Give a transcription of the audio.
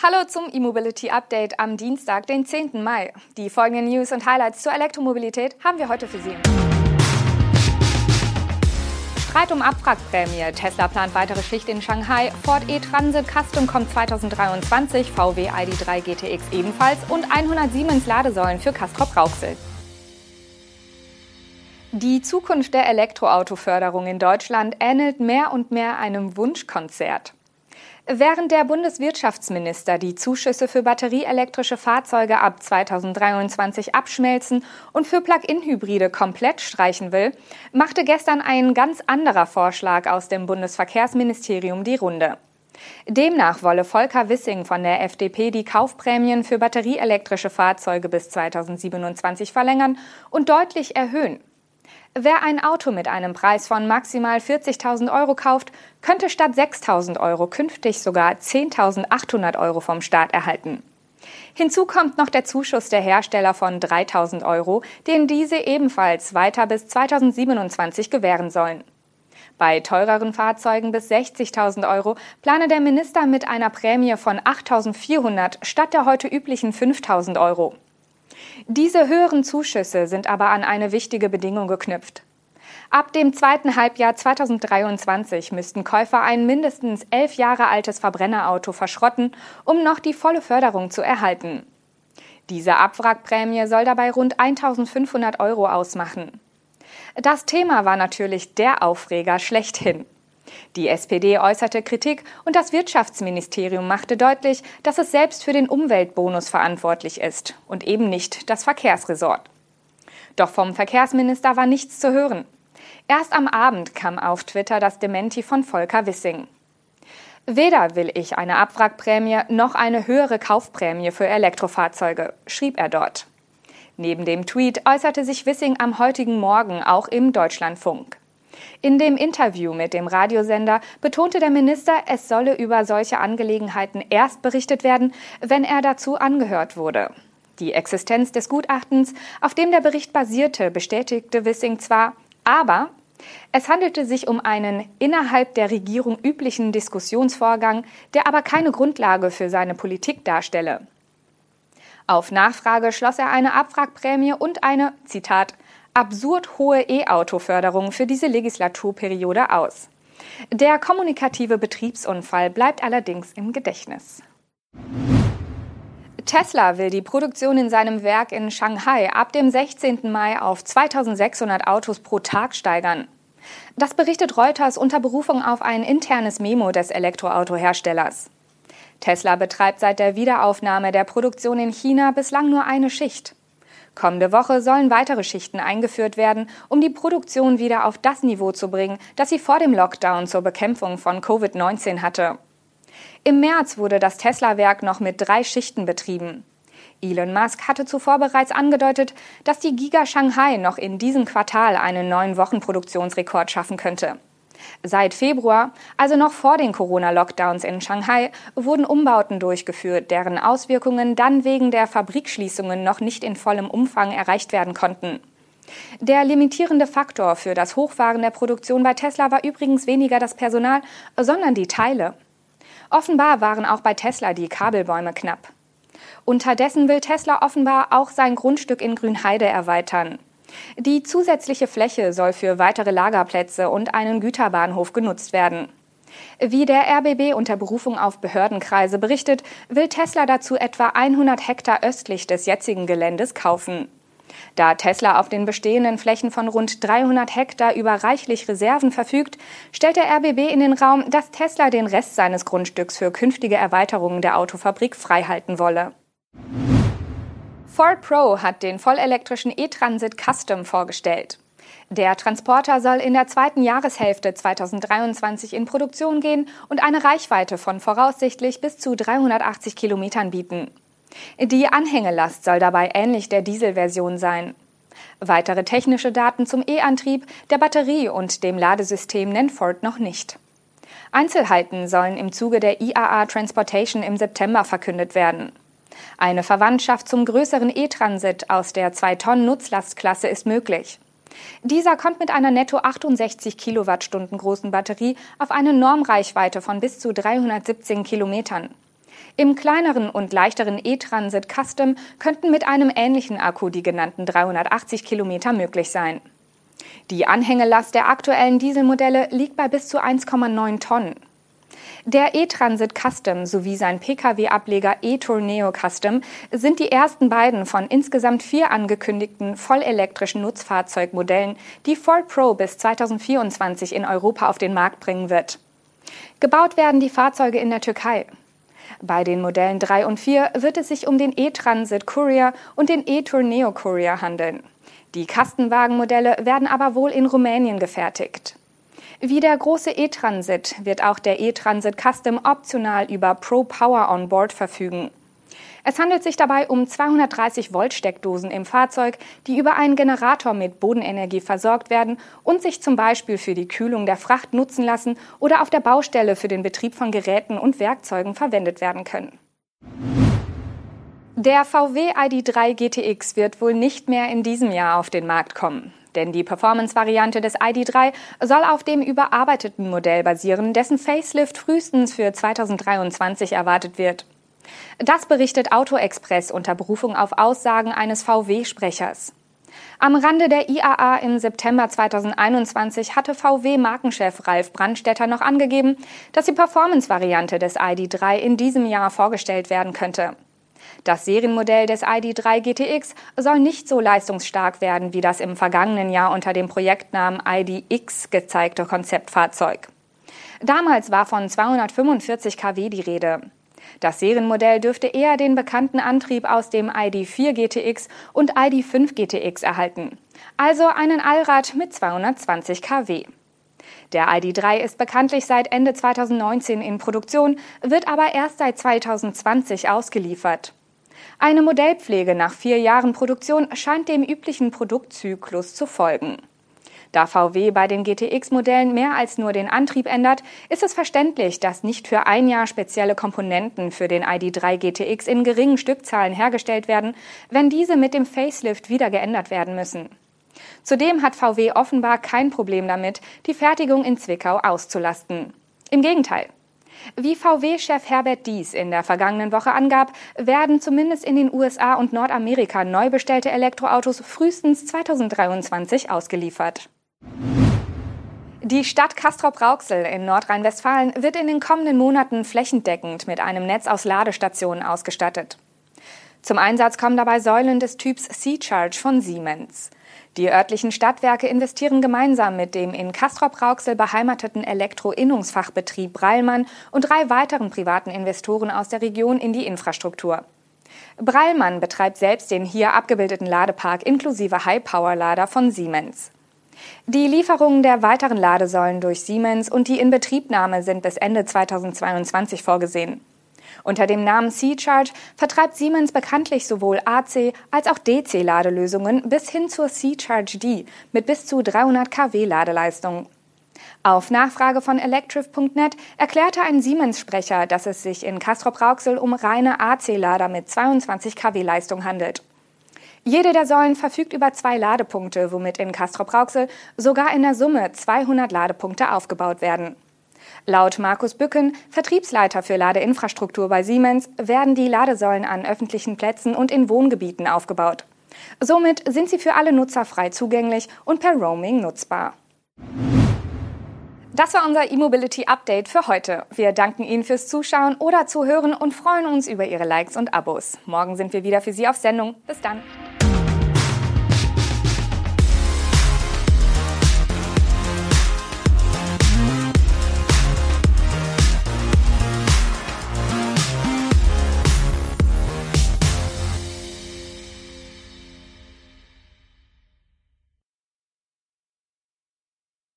Hallo zum E-Mobility Update am Dienstag, den 10. Mai. Die folgenden News und Highlights zur Elektromobilität haben wir heute für Sie. Streit um Abwrackprämie. Tesla plant weitere Schicht in Shanghai. Ford E-Transit Custom kommt 2023. VW ID3 GTX ebenfalls. Und 100 Siemens Ladesäulen für Castrop Rauxel. Die Zukunft der Elektroautoförderung in Deutschland ähnelt mehr und mehr einem Wunschkonzert. Während der Bundeswirtschaftsminister die Zuschüsse für batterieelektrische Fahrzeuge ab 2023 abschmelzen und für Plug-in-Hybride komplett streichen will, machte gestern ein ganz anderer Vorschlag aus dem Bundesverkehrsministerium die Runde. Demnach wolle Volker Wissing von der FDP die Kaufprämien für batterieelektrische Fahrzeuge bis 2027 verlängern und deutlich erhöhen. Wer ein Auto mit einem Preis von maximal 40.000 Euro kauft, könnte statt 6.000 Euro künftig sogar 10.800 Euro vom Staat erhalten. Hinzu kommt noch der Zuschuss der Hersteller von 3.000 Euro, den diese ebenfalls weiter bis 2027 gewähren sollen. Bei teureren Fahrzeugen bis 60.000 Euro plane der Minister mit einer Prämie von 8.400 statt der heute üblichen 5.000 Euro. Diese höheren Zuschüsse sind aber an eine wichtige Bedingung geknüpft. Ab dem zweiten Halbjahr 2023 müssten Käufer ein mindestens elf Jahre altes Verbrennerauto verschrotten, um noch die volle Förderung zu erhalten. Diese Abwrackprämie soll dabei rund 1500 Euro ausmachen. Das Thema war natürlich der Aufreger schlechthin. Die SPD äußerte Kritik und das Wirtschaftsministerium machte deutlich, dass es selbst für den Umweltbonus verantwortlich ist und eben nicht das Verkehrsresort. Doch vom Verkehrsminister war nichts zu hören. Erst am Abend kam auf Twitter das Dementi von Volker Wissing. Weder will ich eine Abwrackprämie noch eine höhere Kaufprämie für Elektrofahrzeuge, schrieb er dort. Neben dem Tweet äußerte sich Wissing am heutigen Morgen auch im Deutschlandfunk. In dem Interview mit dem Radiosender betonte der Minister, es solle über solche Angelegenheiten erst berichtet werden, wenn er dazu angehört wurde. Die Existenz des Gutachtens, auf dem der Bericht basierte, bestätigte Wissing zwar, aber es handelte sich um einen innerhalb der Regierung üblichen Diskussionsvorgang, der aber keine Grundlage für seine Politik darstelle. Auf Nachfrage schloss er eine Abwrackprämie und eine, Zitat, absurd hohe E-Auto-Förderung für diese Legislaturperiode aus. Der kommunikative Betriebsunfall bleibt allerdings im Gedächtnis. Tesla will die Produktion in seinem Werk in Shanghai ab dem 16. Mai auf 2600 Autos pro Tag steigern. Das berichtet Reuters unter Berufung auf ein internes Memo des Elektroautoherstellers. Tesla betreibt seit der Wiederaufnahme der Produktion in China bislang nur eine Schicht. Kommende Woche sollen weitere Schichten eingeführt werden, um die Produktion wieder auf das Niveau zu bringen, das sie vor dem Lockdown zur Bekämpfung von Covid-19 hatte. Im März wurde das Tesla-Werk noch mit drei Schichten betrieben. Elon Musk hatte zuvor bereits angedeutet, dass die Giga Shanghai noch in diesem Quartal einen neuen Wochenproduktionsrekord schaffen könnte. Seit Februar, also noch vor den Corona-Lockdowns in Shanghai, wurden Umbauten durchgeführt, deren Auswirkungen dann wegen der Fabrikschließungen noch nicht in vollem Umfang erreicht werden konnten. Der limitierende Faktor für das Hochfahren der Produktion bei Tesla war übrigens weniger das Personal, sondern die Teile. Offenbar waren auch bei Tesla die Kabelbäume knapp. Unterdessen will Tesla offenbar auch sein Grundstück in Grünheide erweitern. Die zusätzliche Fläche soll für weitere Lagerplätze und einen Güterbahnhof genutzt werden. Wie der RBB unter Berufung auf Behördenkreise berichtet, will Tesla dazu etwa 100 Hektar östlich des jetzigen Geländes kaufen. Da Tesla auf den bestehenden Flächen von rund 300 Hektar über reichlich Reserven verfügt, stellt der RBB in den Raum, dass Tesla den Rest seines Grundstücks für künftige Erweiterungen der Autofabrik freihalten wolle. Ford Pro hat den vollelektrischen E-Transit Custom vorgestellt. Der Transporter soll in der zweiten Jahreshälfte 2023 in Produktion gehen und eine Reichweite von voraussichtlich bis zu 380 Kilometern bieten. Die Anhängelast soll dabei ähnlich der Dieselversion sein. Weitere technische Daten zum E-Antrieb, der Batterie und dem Ladesystem nennt Ford noch nicht. Einzelheiten sollen im Zuge der IAA Transportation im September verkündet werden. Eine Verwandtschaft zum größeren E-Transit aus der 2-Tonnen-Nutzlastklasse ist möglich. Dieser kommt mit einer netto 68 Kilowattstunden großen Batterie auf eine Normreichweite von bis zu 317 Kilometern. Im kleineren und leichteren E-Transit Custom könnten mit einem ähnlichen Akku die genannten 380 Kilometer möglich sein. Die Anhängelast der aktuellen Dieselmodelle liegt bei bis zu 1,9 Tonnen. Der E-Transit Custom sowie sein Pkw-Ableger e-Tourneo Custom sind die ersten beiden von insgesamt vier angekündigten vollelektrischen Nutzfahrzeugmodellen, die Ford Pro bis 2024 in Europa auf den Markt bringen wird. Gebaut werden die Fahrzeuge in der Türkei. Bei den Modellen 3 und 4 wird es sich um den E-Transit Courier und den E-Tourneo Courier handeln. Die Kastenwagenmodelle werden aber wohl in Rumänien gefertigt. Wie der große E-Transit wird auch der E-Transit Custom optional über Pro Power on Board verfügen. Es handelt sich dabei um 230 Volt Steckdosen im Fahrzeug, die über einen Generator mit Bodenenergie versorgt werden und sich zum Beispiel für die Kühlung der Fracht nutzen lassen oder auf der Baustelle für den Betrieb von Geräten und Werkzeugen verwendet werden können. Der VW ID3 GTX wird wohl nicht mehr in diesem Jahr auf den Markt kommen. Denn die Performance-Variante des ID3 soll auf dem überarbeiteten Modell basieren, dessen Facelift frühestens für 2023 erwartet wird. Das berichtet AutoExpress unter Berufung auf Aussagen eines VW-Sprechers. Am Rande der IAA im September 2021 hatte VW-Markenchef Ralf Brandstätter noch angegeben, dass die Performance-Variante des ID3 in diesem Jahr vorgestellt werden könnte. Das Serienmodell des ID3 GTX soll nicht so leistungsstark werden wie das im vergangenen Jahr unter dem Projektnamen IDX gezeigte Konzeptfahrzeug. Damals war von 245 kW die Rede. Das Serienmodell dürfte eher den bekannten Antrieb aus dem ID4 GTX und ID5 GTX erhalten, also einen Allrad mit 220 kW. Der ID3 ist bekanntlich seit Ende 2019 in Produktion, wird aber erst seit 2020 ausgeliefert. Eine Modellpflege nach vier Jahren Produktion scheint dem üblichen Produktzyklus zu folgen. Da VW bei den GTX-Modellen mehr als nur den Antrieb ändert, ist es verständlich, dass nicht für ein Jahr spezielle Komponenten für den ID3 GTX in geringen Stückzahlen hergestellt werden, wenn diese mit dem Facelift wieder geändert werden müssen. Zudem hat VW offenbar kein Problem damit, die Fertigung in Zwickau auszulasten. Im Gegenteil. Wie VW-Chef Herbert Dies in der vergangenen Woche angab, werden zumindest in den USA und Nordamerika neu bestellte Elektroautos frühestens 2023 ausgeliefert. Die Stadt Castrop-Rauxel in Nordrhein-Westfalen wird in den kommenden Monaten flächendeckend mit einem Netz aus Ladestationen ausgestattet. Zum Einsatz kommen dabei Säulen des Typs C-Charge von Siemens. Die örtlichen Stadtwerke investieren gemeinsam mit dem in Castrop-Rauxel beheimateten Elektro-Innungsfachbetrieb Breilmann und drei weiteren privaten Investoren aus der Region in die Infrastruktur. Breilmann betreibt selbst den hier abgebildeten Ladepark inklusive High-Power-Lader von Siemens. Die Lieferungen der weiteren Ladesäulen durch Siemens und die Inbetriebnahme sind bis Ende 2022 vorgesehen. Unter dem Namen C-Charge vertreibt Siemens bekanntlich sowohl AC als auch DC-Ladelösungen bis hin zur C-Charge D mit bis zu 300 kW Ladeleistung. Auf Nachfrage von Electriv.net erklärte ein Siemens-Sprecher, dass es sich in Castrop-Rauxel um reine AC-Lader mit 22 kW Leistung handelt. Jede der Säulen verfügt über zwei Ladepunkte, womit in Castrop-Rauxel sogar in der Summe 200 Ladepunkte aufgebaut werden. Laut Markus Bücken, Vertriebsleiter für Ladeinfrastruktur bei Siemens, werden die Ladesäulen an öffentlichen Plätzen und in Wohngebieten aufgebaut. Somit sind sie für alle Nutzer frei zugänglich und per Roaming nutzbar. Das war unser E-Mobility Update für heute. Wir danken Ihnen fürs Zuschauen oder Zuhören und freuen uns über Ihre Likes und Abos. Morgen sind wir wieder für Sie auf Sendung. Bis dann.